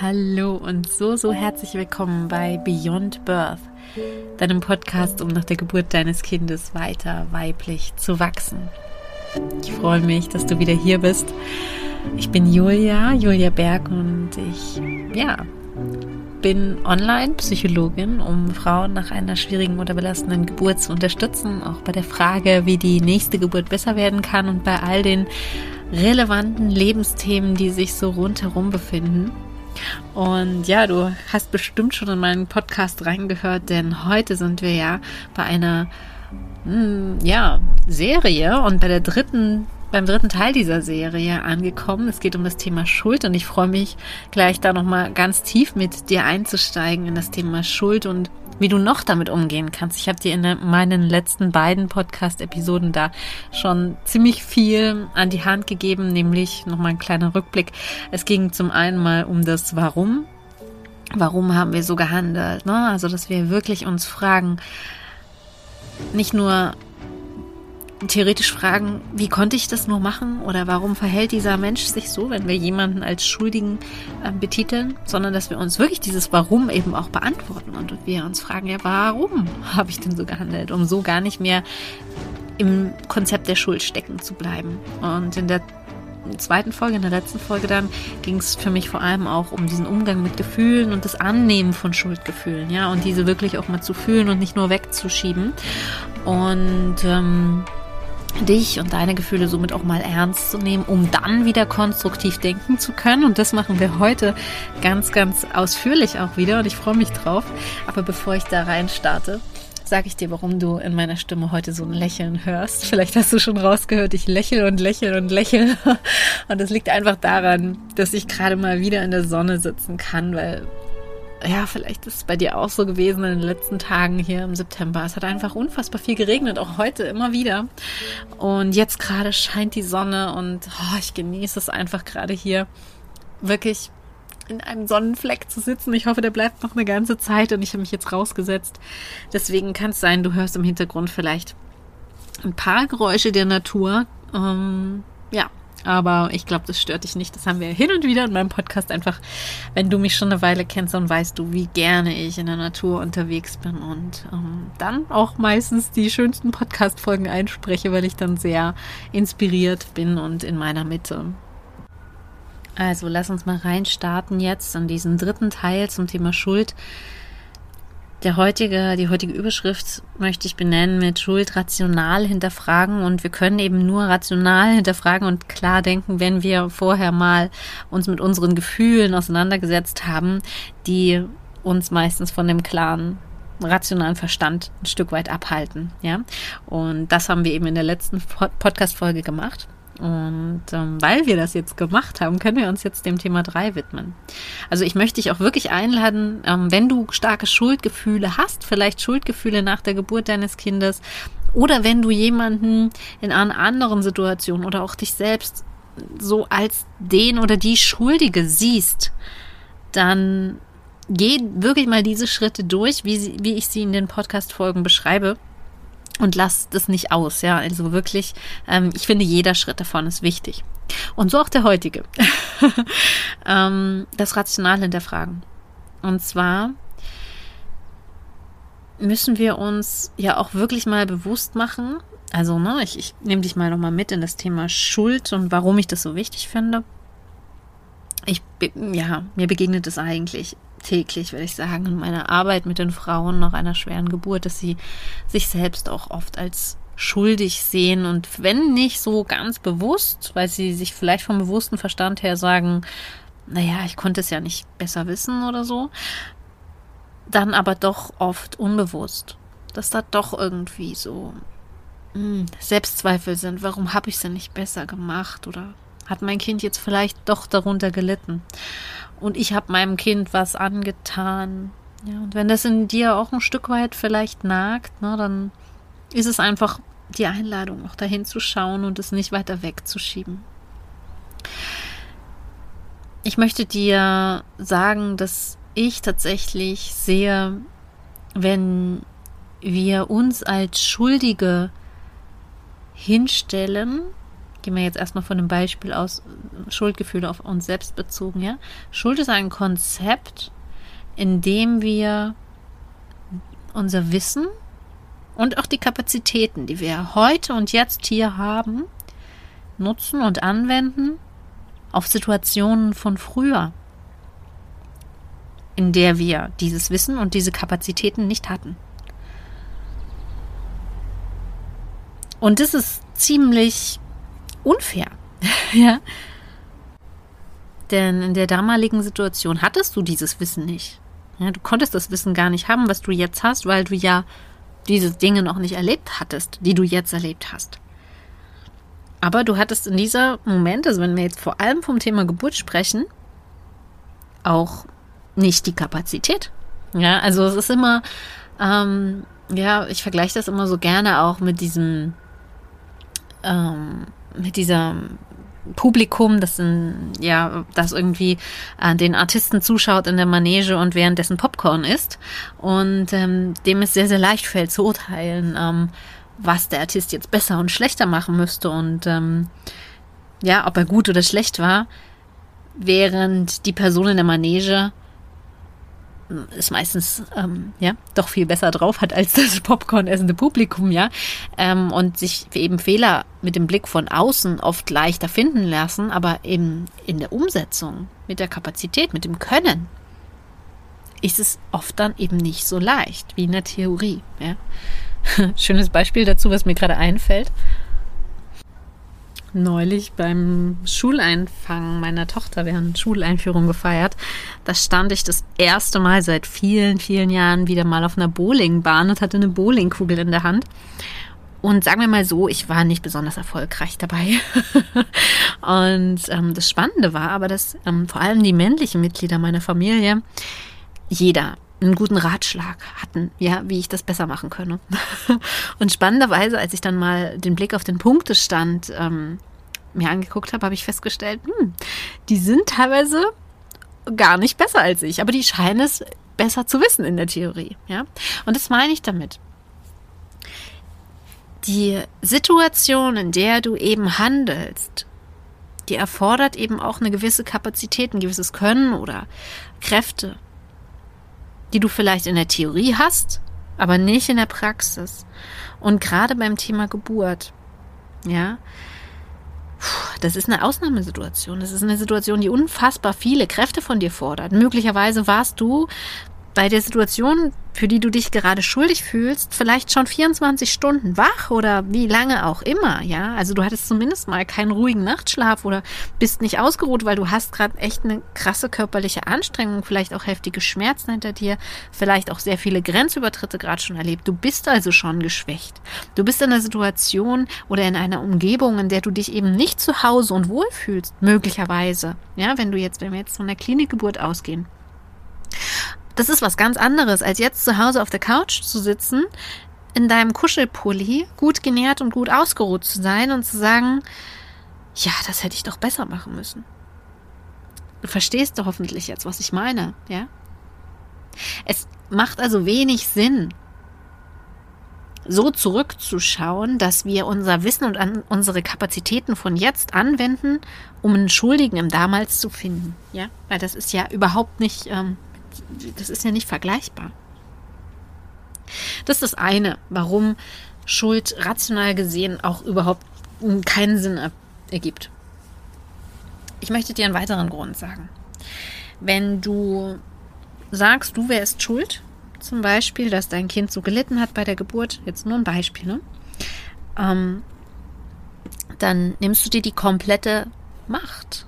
Hallo und so, so herzlich willkommen bei Beyond Birth, deinem Podcast, um nach der Geburt deines Kindes weiter weiblich zu wachsen. Ich freue mich, dass du wieder hier bist. Ich bin Julia, Julia Berg und ich, ja, bin Online-Psychologin, um Frauen nach einer schwierigen oder belastenden Geburt zu unterstützen, auch bei der Frage, wie die nächste Geburt besser werden kann und bei all den relevanten Lebensthemen, die sich so rundherum befinden. Und ja, du hast bestimmt schon in meinen Podcast reingehört, denn heute sind wir ja bei einer hm, ja, Serie und bei der dritten beim dritten Teil dieser Serie angekommen. Es geht um das Thema Schuld und ich freue mich gleich da nochmal ganz tief mit dir einzusteigen in das Thema Schuld und wie du noch damit umgehen kannst. Ich habe dir in meinen letzten beiden Podcast-Episoden da schon ziemlich viel an die Hand gegeben, nämlich nochmal ein kleiner Rückblick. Es ging zum einen mal um das Warum. Warum haben wir so gehandelt? Ne? Also, dass wir wirklich uns fragen, nicht nur theoretisch fragen, wie konnte ich das nur machen oder warum verhält dieser Mensch sich so, wenn wir jemanden als Schuldigen äh, betiteln, sondern dass wir uns wirklich dieses Warum eben auch beantworten und wir uns fragen, ja, warum habe ich denn so gehandelt, um so gar nicht mehr im Konzept der Schuld stecken zu bleiben. Und in der zweiten Folge, in der letzten Folge dann, ging es für mich vor allem auch um diesen Umgang mit Gefühlen und das Annehmen von Schuldgefühlen, ja, und diese wirklich auch mal zu fühlen und nicht nur wegzuschieben. Und ähm, dich und deine Gefühle somit auch mal ernst zu nehmen, um dann wieder konstruktiv denken zu können. Und das machen wir heute ganz, ganz ausführlich auch wieder und ich freue mich drauf. Aber bevor ich da rein starte, sage ich dir, warum du in meiner Stimme heute so ein Lächeln hörst. Vielleicht hast du schon rausgehört, ich lächle und lächle und lächle. Und das liegt einfach daran, dass ich gerade mal wieder in der Sonne sitzen kann, weil ja, vielleicht ist es bei dir auch so gewesen in den letzten Tagen hier im September. Es hat einfach unfassbar viel geregnet, auch heute immer wieder. Und jetzt gerade scheint die Sonne und oh, ich genieße es einfach gerade hier wirklich in einem Sonnenfleck zu sitzen. Ich hoffe, der bleibt noch eine ganze Zeit und ich habe mich jetzt rausgesetzt. Deswegen kann es sein, du hörst im Hintergrund vielleicht ein paar Geräusche der Natur. Ähm, ja, aber ich glaube, das stört dich nicht. Das haben wir hin und wieder in meinem Podcast einfach, wenn du mich schon eine Weile kennst, dann weißt du, wie gerne ich in der Natur unterwegs bin und ähm, dann auch meistens die schönsten Podcast-Folgen einspreche, weil ich dann sehr inspiriert bin und in meiner Mitte. Also lass uns mal reinstarten jetzt an diesen dritten Teil zum Thema Schuld. Der heutige, die heutige Überschrift möchte ich benennen mit Schuld rational hinterfragen und wir können eben nur rational hinterfragen und klar denken, wenn wir vorher mal uns mit unseren Gefühlen auseinandergesetzt haben, die uns meistens von dem klaren rationalen Verstand ein Stück weit abhalten, ja. Und das haben wir eben in der letzten Podcast Folge gemacht. Und ähm, weil wir das jetzt gemacht haben, können wir uns jetzt dem Thema 3 widmen. Also ich möchte dich auch wirklich einladen, ähm, wenn du starke Schuldgefühle hast, vielleicht Schuldgefühle nach der Geburt deines Kindes, oder wenn du jemanden in einer anderen Situation oder auch dich selbst so als den oder die Schuldige siehst, dann geh wirklich mal diese Schritte durch, wie, sie, wie ich sie in den Podcast-Folgen beschreibe und lass das nicht aus, ja. Also wirklich, ähm, ich finde, jeder Schritt davon ist wichtig. Und so auch der heutige. ähm, das Rational hinterfragen. Und zwar müssen wir uns ja auch wirklich mal bewusst machen, also, ne, ich, ich nehme dich mal nochmal mit in das Thema Schuld und warum ich das so wichtig finde. Ich, ja, mir begegnet es eigentlich täglich, würde ich sagen, in meiner Arbeit mit den Frauen nach einer schweren Geburt, dass sie sich selbst auch oft als schuldig sehen und wenn nicht so ganz bewusst, weil sie sich vielleicht vom bewussten Verstand her sagen, naja, ich konnte es ja nicht besser wissen oder so, dann aber doch oft unbewusst, dass da doch irgendwie so mh, hm, Selbstzweifel sind, warum habe ich es denn nicht besser gemacht oder hat mein Kind jetzt vielleicht doch darunter gelitten und ich habe meinem Kind was angetan. Ja, und wenn das in dir auch ein Stück weit vielleicht nagt, ne, dann ist es einfach die Einladung, auch dahin zu schauen und es nicht weiter wegzuschieben. Ich möchte dir sagen, dass ich tatsächlich sehe, wenn wir uns als Schuldige hinstellen, gehen wir jetzt erstmal von dem Beispiel aus, Schuldgefühle auf uns selbst bezogen, ja. Schuld ist ein Konzept, in dem wir unser Wissen und auch die Kapazitäten, die wir heute und jetzt hier haben, nutzen und anwenden auf Situationen von früher, in der wir dieses Wissen und diese Kapazitäten nicht hatten. Und das ist ziemlich unfair. ja. Denn in der damaligen Situation hattest du dieses Wissen nicht. Ja, du konntest das Wissen gar nicht haben, was du jetzt hast, weil du ja diese Dinge noch nicht erlebt hattest, die du jetzt erlebt hast. Aber du hattest in dieser Moment, also wenn wir jetzt vor allem vom Thema Geburt sprechen, auch nicht die Kapazität. Ja, also es ist immer, ähm, ja, ich vergleiche das immer so gerne auch mit diesem, ähm, mit dieser Publikum, das in, ja, das irgendwie äh, den Artisten zuschaut in der Manege und währenddessen Popcorn isst. Und ähm, dem es sehr, sehr leicht fällt zu urteilen, ähm, was der Artist jetzt besser und schlechter machen müsste und ähm, ja, ob er gut oder schlecht war, während die Person in der Manege ist meistens ähm, ja doch viel besser drauf hat als das Popcorn essende Publikum, ja, ähm, und sich eben Fehler mit dem Blick von außen oft leichter finden lassen, aber eben in der Umsetzung mit der Kapazität, mit dem Können ist es oft dann eben nicht so leicht wie in der Theorie. Ja. Schönes Beispiel dazu, was mir gerade einfällt neulich beim Schuleinfangen meiner Tochter, wir haben Schuleinführung gefeiert, da stand ich das erste Mal seit vielen, vielen Jahren wieder mal auf einer Bowlingbahn und hatte eine Bowlingkugel in der Hand. Und sagen wir mal so, ich war nicht besonders erfolgreich dabei. und ähm, das Spannende war aber, dass ähm, vor allem die männlichen Mitglieder meiner Familie, jeder einen guten Ratschlag hatten, ja, wie ich das besser machen könne. Und spannenderweise, als ich dann mal den Blick auf den Punktestand ähm, mir angeguckt habe, habe ich festgestellt, hm, die sind teilweise gar nicht besser als ich, aber die scheinen es besser zu wissen in der Theorie, ja. Und das meine ich damit. Die Situation, in der du eben handelst, die erfordert eben auch eine gewisse Kapazität, ein gewisses Können oder Kräfte die du vielleicht in der Theorie hast, aber nicht in der Praxis. Und gerade beim Thema Geburt, ja, das ist eine Ausnahmesituation. Das ist eine Situation, die unfassbar viele Kräfte von dir fordert. Möglicherweise warst du bei der Situation, für die du dich gerade schuldig fühlst, vielleicht schon 24 Stunden wach oder wie lange auch immer, ja? Also du hattest zumindest mal keinen ruhigen Nachtschlaf oder bist nicht ausgeruht, weil du hast gerade echt eine krasse körperliche Anstrengung, vielleicht auch heftige Schmerzen hinter dir, vielleicht auch sehr viele Grenzübertritte gerade schon erlebt. Du bist also schon geschwächt. Du bist in einer Situation oder in einer Umgebung, in der du dich eben nicht zu Hause und wohlfühlst, möglicherweise. Ja, wenn du jetzt, wenn wir jetzt von der Klinikgeburt ausgehen. Das ist was ganz anderes, als jetzt zu Hause auf der Couch zu sitzen, in deinem Kuschelpulli, gut genährt und gut ausgeruht zu sein und zu sagen, ja, das hätte ich doch besser machen müssen. Du verstehst doch hoffentlich jetzt, was ich meine, ja? Es macht also wenig Sinn, so zurückzuschauen, dass wir unser Wissen und unsere Kapazitäten von jetzt anwenden, um einen Schuldigen im Damals zu finden. Ja, weil das ist ja überhaupt nicht ähm, das ist ja nicht vergleichbar. Das ist das eine, warum Schuld rational gesehen auch überhaupt keinen Sinn ergibt. Ich möchte dir einen weiteren Grund sagen. Wenn du sagst, du wärst schuld, zum Beispiel, dass dein Kind so gelitten hat bei der Geburt, jetzt nur ein Beispiel, ne? Ähm, dann nimmst du dir die komplette Macht.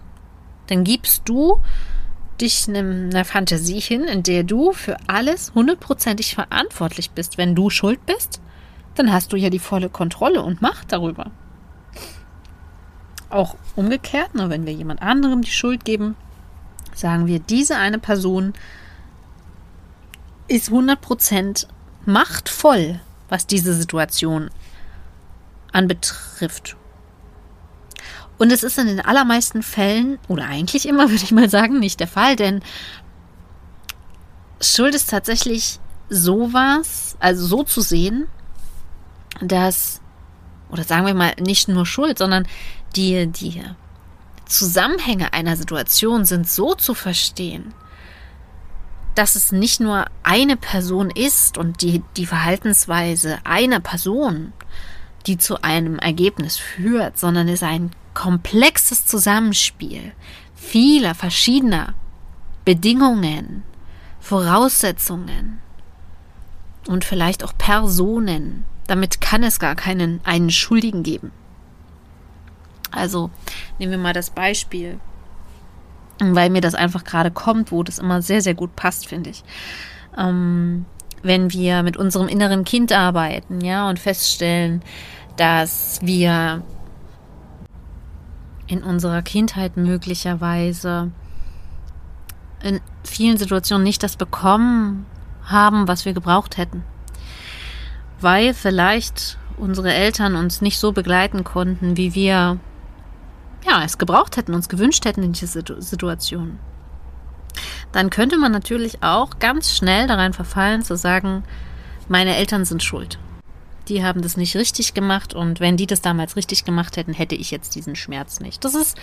Dann gibst du dich einer Fantasie hin, in der du für alles hundertprozentig verantwortlich bist. Wenn du schuld bist, dann hast du ja die volle Kontrolle und Macht darüber. Auch umgekehrt, nur wenn wir jemand anderem die Schuld geben, sagen wir, diese eine Person ist 100% machtvoll, was diese Situation anbetrifft und es ist in den allermeisten Fällen, oder eigentlich immer, würde ich mal sagen, nicht der Fall, denn Schuld ist tatsächlich sowas, also so zu sehen, dass, oder sagen wir mal, nicht nur Schuld, sondern die, die Zusammenhänge einer Situation sind so zu verstehen, dass es nicht nur eine Person ist und die, die Verhaltensweise einer Person, die zu einem Ergebnis führt, sondern es ist ein komplexes Zusammenspiel vieler verschiedener Bedingungen, Voraussetzungen und vielleicht auch Personen. Damit kann es gar keinen einen Schuldigen geben. Also nehmen wir mal das Beispiel, weil mir das einfach gerade kommt, wo das immer sehr, sehr gut passt, finde ich. Ähm, wenn wir mit unserem inneren Kind arbeiten, ja, und feststellen, dass wir in unserer Kindheit möglicherweise in vielen Situationen nicht das bekommen haben, was wir gebraucht hätten. Weil vielleicht unsere Eltern uns nicht so begleiten konnten, wie wir ja, es gebraucht hätten, uns gewünscht hätten in dieser Situation. Dann könnte man natürlich auch ganz schnell daran verfallen zu sagen, meine Eltern sind schuld. Die haben das nicht richtig gemacht und wenn die das damals richtig gemacht hätten, hätte ich jetzt diesen Schmerz nicht. Das ist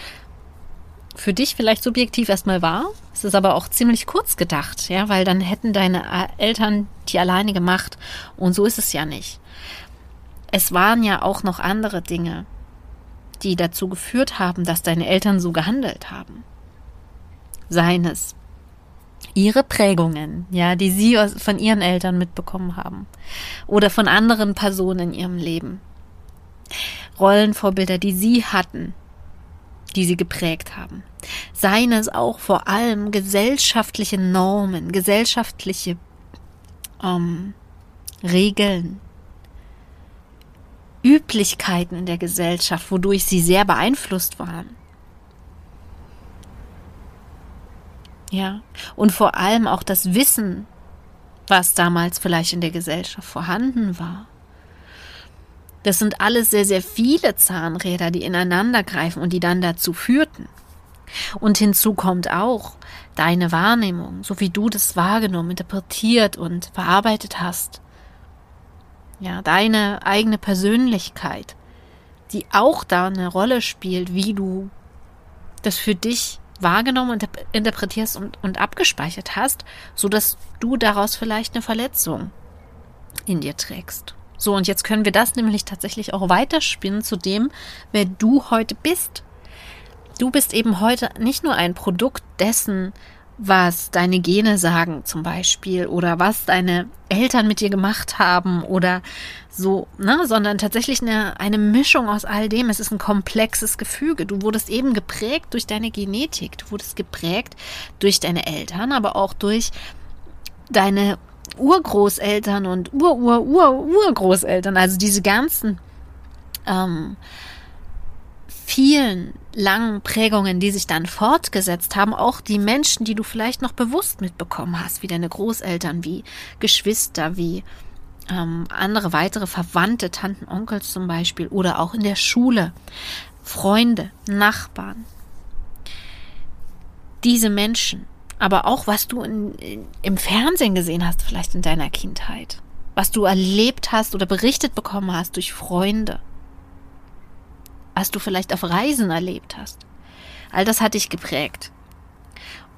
für dich vielleicht subjektiv erstmal wahr. Es ist aber auch ziemlich kurz gedacht, ja, weil dann hätten deine Eltern die alleine gemacht. Und so ist es ja nicht. Es waren ja auch noch andere Dinge, die dazu geführt haben, dass deine Eltern so gehandelt haben. Seien es ihre Prägungen, ja, die sie von ihren Eltern mitbekommen haben oder von anderen Personen in ihrem Leben. Rollenvorbilder, die sie hatten, die sie geprägt haben. Seien es auch vor allem gesellschaftliche Normen, gesellschaftliche ähm, Regeln, Üblichkeiten in der Gesellschaft, wodurch sie sehr beeinflusst waren. Ja, und vor allem auch das Wissen, was damals vielleicht in der Gesellschaft vorhanden war. Das sind alles sehr, sehr viele Zahnräder, die ineinander greifen und die dann dazu führten. Und hinzu kommt auch deine Wahrnehmung, so wie du das wahrgenommen, interpretiert und verarbeitet hast. Ja, deine eigene Persönlichkeit, die auch da eine Rolle spielt, wie du das für dich wahrgenommen und interpretierst und, und abgespeichert hast, so dass du daraus vielleicht eine Verletzung in dir trägst. So, und jetzt können wir das nämlich tatsächlich auch weiterspinnen zu dem, wer du heute bist. Du bist eben heute nicht nur ein Produkt dessen, was deine Gene sagen zum Beispiel oder was deine Eltern mit dir gemacht haben oder so, ne, sondern tatsächlich eine, eine Mischung aus all dem. Es ist ein komplexes Gefüge. Du wurdest eben geprägt durch deine Genetik, du wurdest geprägt durch deine Eltern, aber auch durch deine Urgroßeltern und Ur-Ur-Ur-Urgroßeltern, also diese ganzen ähm, vielen langen Prägungen, die sich dann fortgesetzt haben, auch die Menschen, die du vielleicht noch bewusst mitbekommen hast, wie deine Großeltern, wie Geschwister, wie ähm, andere weitere Verwandte, Tanten, Onkels zum Beispiel, oder auch in der Schule, Freunde, Nachbarn. Diese Menschen aber auch was du in, in, im Fernsehen gesehen hast, vielleicht in deiner Kindheit, was du erlebt hast oder berichtet bekommen hast durch Freunde, was du vielleicht auf Reisen erlebt hast. All das hat dich geprägt.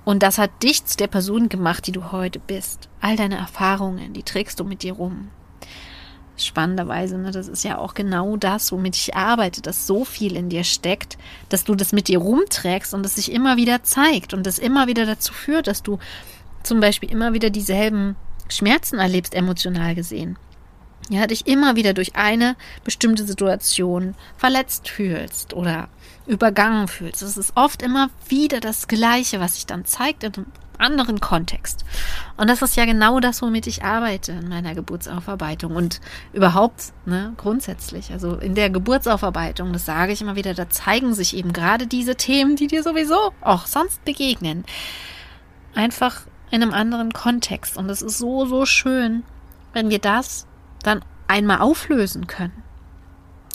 Und das hat dich zu der Person gemacht, die du heute bist. All deine Erfahrungen, die trägst du mit dir rum spannenderweise, ne, das ist ja auch genau das, womit ich arbeite, dass so viel in dir steckt, dass du das mit dir rumträgst und es sich immer wieder zeigt und das immer wieder dazu führt, dass du zum Beispiel immer wieder dieselben Schmerzen erlebst, emotional gesehen. Ja, dich immer wieder durch eine bestimmte Situation verletzt fühlst oder übergangen fühlst. Es ist oft immer wieder das Gleiche, was sich dann zeigt in einem anderen Kontext. Und das ist ja genau das, womit ich arbeite in meiner Geburtsaufarbeitung und überhaupt ne, grundsätzlich. Also in der Geburtsaufarbeitung, das sage ich immer wieder, da zeigen sich eben gerade diese Themen, die dir sowieso auch sonst begegnen. Einfach in einem anderen Kontext. Und es ist so, so schön, wenn wir das dann einmal auflösen können.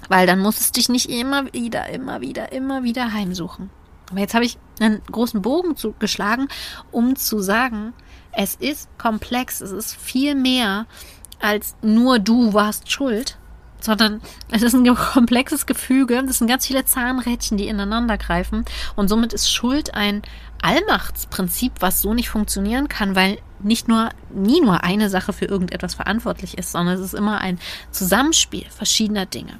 Weil dann muss es dich nicht immer wieder, immer wieder, immer wieder heimsuchen. Aber jetzt habe ich einen großen Bogen zu, geschlagen, um zu sagen, es ist komplex, es ist viel mehr als nur du warst schuld, sondern es ist ein komplexes Gefüge. Das sind ganz viele Zahnrädchen, die ineinander greifen. Und somit ist Schuld ein Allmachtsprinzip, was so nicht funktionieren kann, weil nicht nur, nie nur eine Sache für irgendetwas verantwortlich ist, sondern es ist immer ein Zusammenspiel verschiedener Dinge.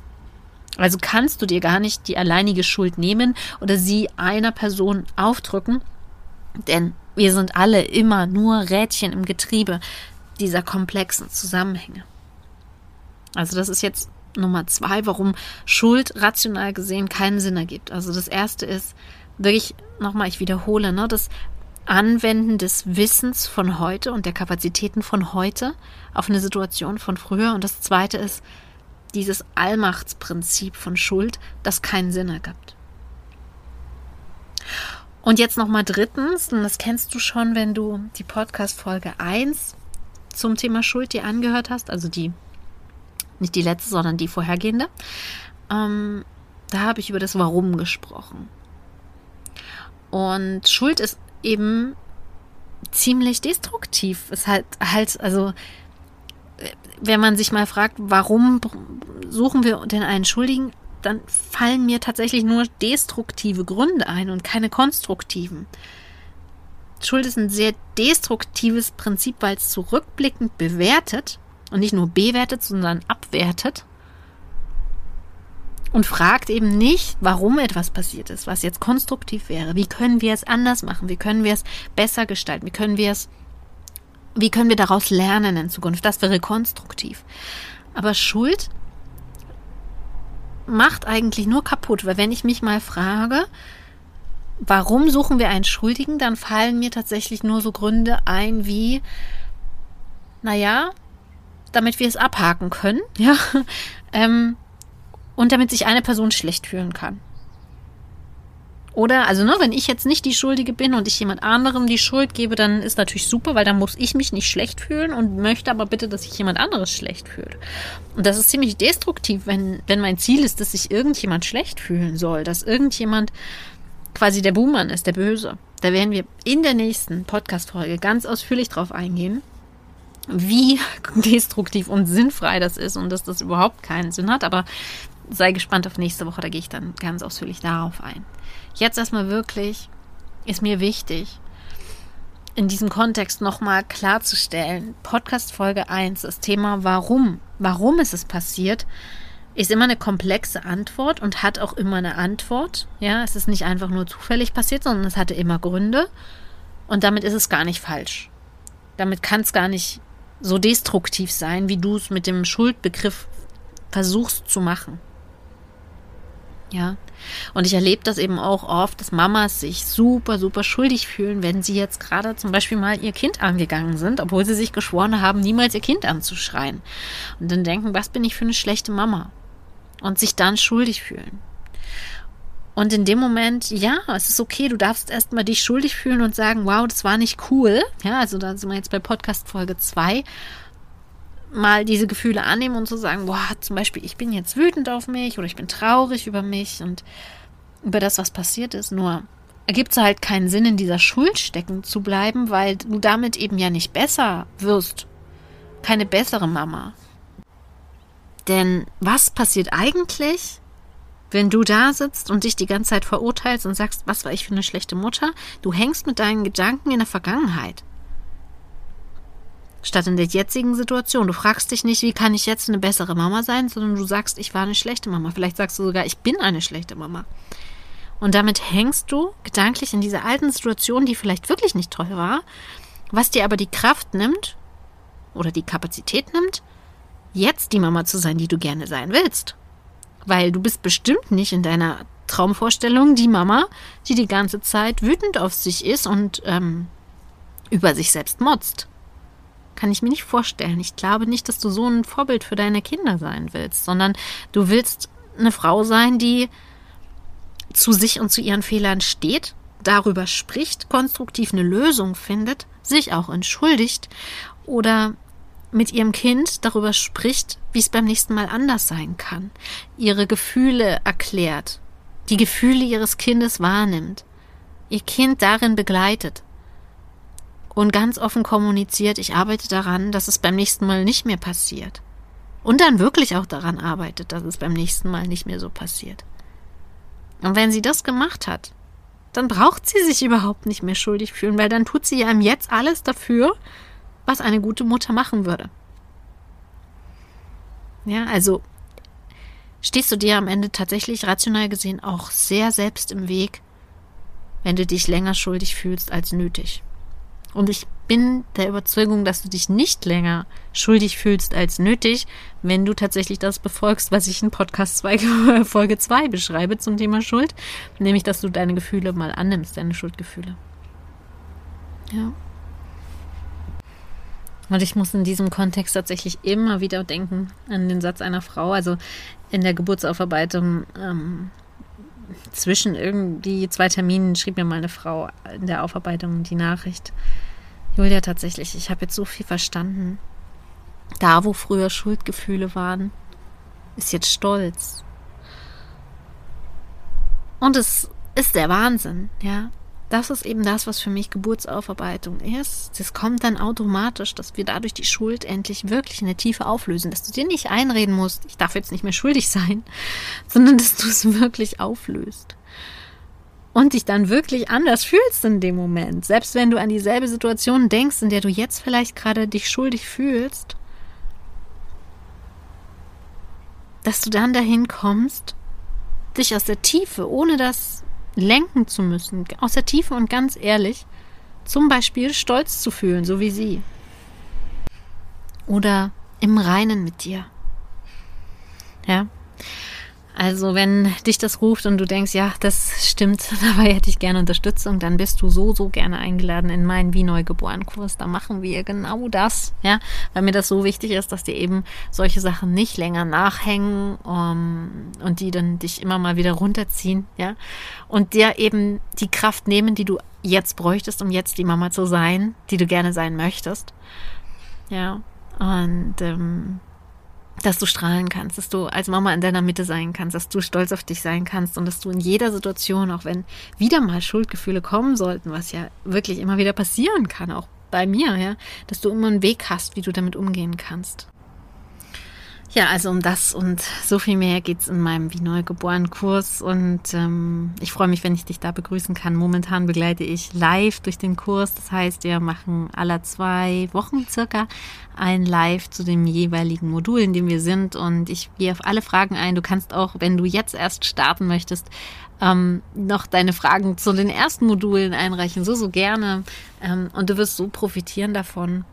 Also kannst du dir gar nicht die alleinige Schuld nehmen oder sie einer Person aufdrücken, denn wir sind alle immer nur Rädchen im Getriebe dieser komplexen Zusammenhänge. Also das ist jetzt Nummer zwei, warum Schuld rational gesehen keinen Sinn ergibt. Also das erste ist wirklich, nochmal, ich wiederhole, ne, das Anwenden des Wissens von heute und der Kapazitäten von heute auf eine Situation von früher. Und das zweite ist dieses Allmachtsprinzip von Schuld, das keinen Sinn ergibt. Und jetzt nochmal drittens, und das kennst du schon, wenn du die Podcast-Folge 1 zum Thema Schuld dir angehört hast, also die nicht die letzte, sondern die vorhergehende. Ähm, da habe ich über das Warum gesprochen. Und Schuld ist eben ziemlich destruktiv. Es halt halt, also wenn man sich mal fragt, warum suchen wir denn einen Schuldigen, dann fallen mir tatsächlich nur destruktive Gründe ein und keine konstruktiven. Schuld ist ein sehr destruktives Prinzip, weil es zurückblickend bewertet und nicht nur bewertet, sondern abwertet und fragt eben nicht, warum etwas passiert ist, was jetzt konstruktiv wäre. Wie können wir es anders machen? Wie können wir es besser gestalten? Wie können wir es, wie können wir daraus lernen in Zukunft? Das wäre konstruktiv. Aber Schuld macht eigentlich nur kaputt, weil wenn ich mich mal frage, warum suchen wir einen Schuldigen, dann fallen mir tatsächlich nur so Gründe ein wie, naja, damit wir es abhaken können, ja, ähm, und damit sich eine Person schlecht fühlen kann. Oder, also, ne, wenn ich jetzt nicht die Schuldige bin und ich jemand anderem die Schuld gebe, dann ist natürlich super, weil dann muss ich mich nicht schlecht fühlen und möchte aber bitte, dass sich jemand anderes schlecht fühlt. Und das ist ziemlich destruktiv, wenn, wenn mein Ziel ist, dass sich irgendjemand schlecht fühlen soll, dass irgendjemand quasi der Buhmann ist, der Böse. Da werden wir in der nächsten Podcast-Folge ganz ausführlich drauf eingehen wie destruktiv und sinnfrei das ist und dass das überhaupt keinen Sinn hat. Aber sei gespannt auf nächste Woche, da gehe ich dann ganz ausführlich darauf ein. Jetzt erstmal wirklich ist mir wichtig, in diesem Kontext nochmal klarzustellen, Podcast Folge 1, das Thema Warum, warum ist es passiert, ist immer eine komplexe Antwort und hat auch immer eine Antwort. Ja, es ist nicht einfach nur zufällig passiert, sondern es hatte immer Gründe und damit ist es gar nicht falsch. Damit kann es gar nicht so destruktiv sein, wie du es mit dem Schuldbegriff versuchst zu machen. Ja. Und ich erlebe das eben auch oft, dass Mamas sich super, super schuldig fühlen, wenn sie jetzt gerade zum Beispiel mal ihr Kind angegangen sind, obwohl sie sich geschworen haben, niemals ihr Kind anzuschreien. Und dann denken, was bin ich für eine schlechte Mama? Und sich dann schuldig fühlen. Und in dem Moment, ja, es ist okay, du darfst erstmal dich schuldig fühlen und sagen, wow, das war nicht cool. Ja, also da sind wir jetzt bei Podcast Folge 2. Mal diese Gefühle annehmen und zu sagen, boah, zum Beispiel, ich bin jetzt wütend auf mich oder ich bin traurig über mich und über das, was passiert ist. Nur ergibt es halt keinen Sinn, in dieser Schuld stecken zu bleiben, weil du damit eben ja nicht besser wirst. Keine bessere Mama. Denn was passiert eigentlich, wenn du da sitzt und dich die ganze Zeit verurteilst und sagst, was war ich für eine schlechte Mutter, du hängst mit deinen Gedanken in der Vergangenheit. Statt in der jetzigen Situation. Du fragst dich nicht, wie kann ich jetzt eine bessere Mama sein, sondern du sagst, ich war eine schlechte Mama. Vielleicht sagst du sogar, ich bin eine schlechte Mama. Und damit hängst du gedanklich in dieser alten Situation, die vielleicht wirklich nicht toll war, was dir aber die Kraft nimmt oder die Kapazität nimmt, jetzt die Mama zu sein, die du gerne sein willst. Weil du bist bestimmt nicht in deiner Traumvorstellung die Mama, die die ganze Zeit wütend auf sich ist und ähm, über sich selbst motzt. Kann ich mir nicht vorstellen. Ich glaube nicht, dass du so ein Vorbild für deine Kinder sein willst, sondern du willst eine Frau sein, die zu sich und zu ihren Fehlern steht, darüber spricht, konstruktiv eine Lösung findet, sich auch entschuldigt oder mit ihrem Kind darüber spricht, wie es beim nächsten Mal anders sein kann, ihre Gefühle erklärt, die Gefühle ihres Kindes wahrnimmt, ihr Kind darin begleitet und ganz offen kommuniziert, ich arbeite daran, dass es beim nächsten Mal nicht mehr passiert. Und dann wirklich auch daran arbeitet, dass es beim nächsten Mal nicht mehr so passiert. Und wenn sie das gemacht hat, dann braucht sie sich überhaupt nicht mehr schuldig fühlen, weil dann tut sie ja im Jetzt alles dafür, was eine gute Mutter machen würde. Ja, also stehst du dir am Ende tatsächlich rational gesehen auch sehr selbst im Weg, wenn du dich länger schuldig fühlst als nötig. Und ich bin der Überzeugung, dass du dich nicht länger schuldig fühlst als nötig, wenn du tatsächlich das befolgst, was ich in Podcast 2, Folge 2 beschreibe zum Thema Schuld, nämlich dass du deine Gefühle mal annimmst, deine Schuldgefühle. Ja. Und ich muss in diesem Kontext tatsächlich immer wieder denken an den Satz einer Frau. Also in der Geburtsaufarbeitung ähm, zwischen irgendwie zwei Terminen schrieb mir mal eine Frau in der Aufarbeitung die Nachricht. Julia, tatsächlich, ich habe jetzt so viel verstanden. Da, wo früher Schuldgefühle waren, ist jetzt Stolz. Und es ist der Wahnsinn, ja das ist eben das, was für mich Geburtsaufarbeitung ist. Das kommt dann automatisch, dass wir dadurch die Schuld endlich wirklich in der Tiefe auflösen. Dass du dir nicht einreden musst, ich darf jetzt nicht mehr schuldig sein, sondern dass du es wirklich auflöst. Und dich dann wirklich anders fühlst in dem Moment. Selbst wenn du an dieselbe Situation denkst, in der du jetzt vielleicht gerade dich schuldig fühlst, dass du dann dahin kommst, dich aus der Tiefe, ohne das lenken zu müssen, aus der Tiefe und ganz ehrlich, zum Beispiel stolz zu fühlen, so wie sie. Oder im Reinen mit dir. Ja. Also wenn dich das ruft und du denkst, ja, das stimmt, dabei hätte ich gerne Unterstützung, dann bist du so, so gerne eingeladen in meinen Wie Neugeboren Kurs. Da machen wir genau das, ja, weil mir das so wichtig ist, dass dir eben solche Sachen nicht länger nachhängen um, und die dann dich immer mal wieder runterziehen, ja, und dir eben die Kraft nehmen, die du jetzt bräuchtest, um jetzt die Mama zu sein, die du gerne sein möchtest, ja, und ähm, dass du strahlen kannst, dass du als Mama in deiner Mitte sein kannst, dass du stolz auf dich sein kannst und dass du in jeder Situation, auch wenn wieder mal Schuldgefühle kommen sollten, was ja wirklich immer wieder passieren kann, auch bei mir, ja, dass du immer einen Weg hast, wie du damit umgehen kannst. Ja, also um das und so viel mehr geht's in meinem Wie Neugeboren Kurs und ähm, ich freue mich, wenn ich dich da begrüßen kann. Momentan begleite ich live durch den Kurs. Das heißt, wir machen aller zwei Wochen circa ein Live zu dem jeweiligen Modul, in dem wir sind und ich gehe auf alle Fragen ein. Du kannst auch, wenn du jetzt erst starten möchtest, ähm, noch deine Fragen zu den ersten Modulen einreichen. So, so gerne. Ähm, und du wirst so profitieren davon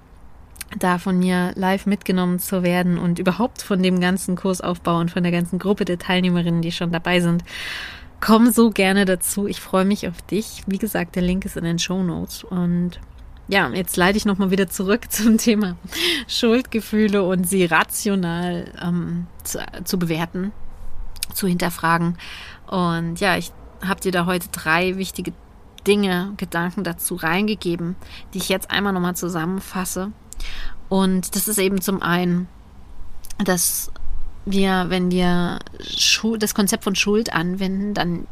da von mir live mitgenommen zu werden und überhaupt von dem ganzen Kursaufbau und von der ganzen Gruppe der Teilnehmerinnen, die schon dabei sind. Komm so gerne dazu. Ich freue mich auf dich. Wie gesagt, der Link ist in den Show Notes. Und ja, jetzt leite ich nochmal wieder zurück zum Thema Schuldgefühle und sie rational ähm, zu, zu bewerten, zu hinterfragen. Und ja, ich habe dir da heute drei wichtige Dinge, Gedanken dazu reingegeben, die ich jetzt einmal nochmal zusammenfasse und das ist eben zum einen, dass wir, wenn wir das Konzept von Schuld anwenden, dann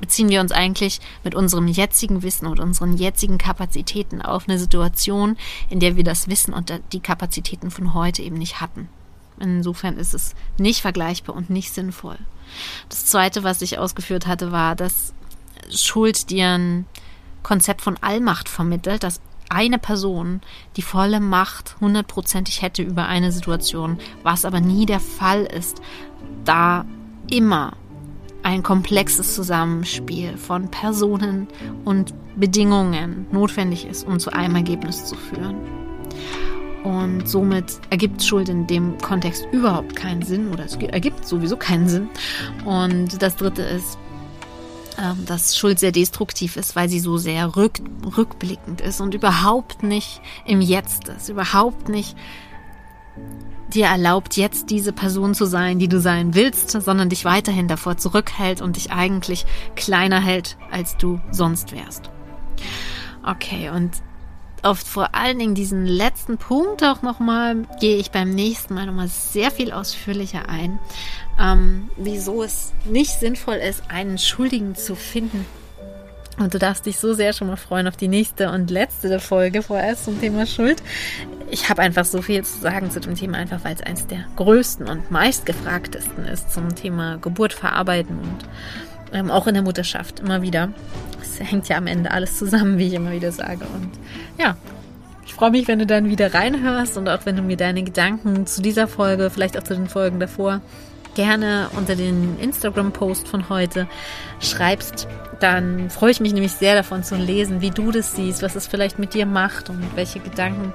beziehen wir uns eigentlich mit unserem jetzigen Wissen und unseren jetzigen Kapazitäten auf eine Situation, in der wir das Wissen und die Kapazitäten von heute eben nicht hatten. Insofern ist es nicht vergleichbar und nicht sinnvoll. Das Zweite, was ich ausgeführt hatte, war, dass Schuld dir ein Konzept von Allmacht vermittelt, dass eine Person die volle Macht hundertprozentig hätte über eine Situation, was aber nie der Fall ist, da immer ein komplexes Zusammenspiel von Personen und Bedingungen notwendig ist, um zu einem Ergebnis zu führen. Und somit ergibt Schuld in dem Kontext überhaupt keinen Sinn oder es ergibt sowieso keinen Sinn. Und das Dritte ist, dass Schuld sehr destruktiv ist, weil sie so sehr rück, rückblickend ist und überhaupt nicht im Jetzt ist, überhaupt nicht dir erlaubt, jetzt diese Person zu sein, die du sein willst, sondern dich weiterhin davor zurückhält und dich eigentlich kleiner hält, als du sonst wärst. Okay, und auf vor allen Dingen diesen letzten Punkt auch nochmal gehe ich beim nächsten Mal nochmal sehr viel ausführlicher ein, ähm, wieso es nicht sinnvoll ist, einen Schuldigen zu finden. Und du darfst dich so sehr schon mal freuen auf die nächste und letzte Folge vorerst zum Thema Schuld. ich habe einfach so viel zu sagen zu dem Thema, einfach weil es eines der größten und meistgefragtesten ist zum Thema Geburt verarbeiten und ähm, auch in der Mutterschaft immer wieder. Es hängt ja am Ende alles zusammen, wie ich immer wieder sage. Und ja, ich freue mich, wenn du dann wieder reinhörst und auch wenn du mir deine Gedanken zu dieser Folge, vielleicht auch zu den Folgen davor, gerne unter den Instagram-Post von heute schreibst. Dann freue ich mich nämlich sehr davon zu lesen, wie du das siehst, was es vielleicht mit dir macht und welche Gedanken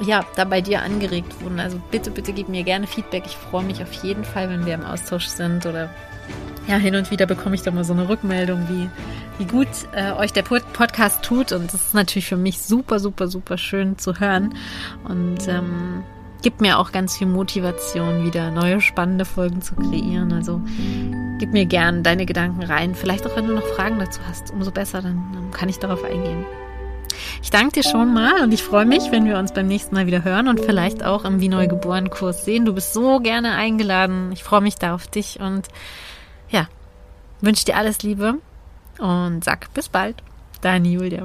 ja, da bei dir angeregt wurden. Also bitte, bitte gib mir gerne Feedback. Ich freue mich auf jeden Fall, wenn wir im Austausch sind oder ja, hin und wieder bekomme ich da mal so eine Rückmeldung, wie, wie gut äh, euch der Podcast tut. Und das ist natürlich für mich super, super, super schön zu hören. Und ähm, gibt mir auch ganz viel Motivation, wieder neue spannende Folgen zu kreieren. Also gib mir gern deine Gedanken rein. Vielleicht auch, wenn du noch Fragen dazu hast, umso besser, dann, dann kann ich darauf eingehen. Ich danke dir schon mal und ich freue mich, wenn wir uns beim nächsten Mal wieder hören und vielleicht auch im Wie Neugeboren Kurs sehen. Du bist so gerne eingeladen. Ich freue mich da auf dich und ja, wünsche dir alles Liebe und sag bis bald. Deine Julia.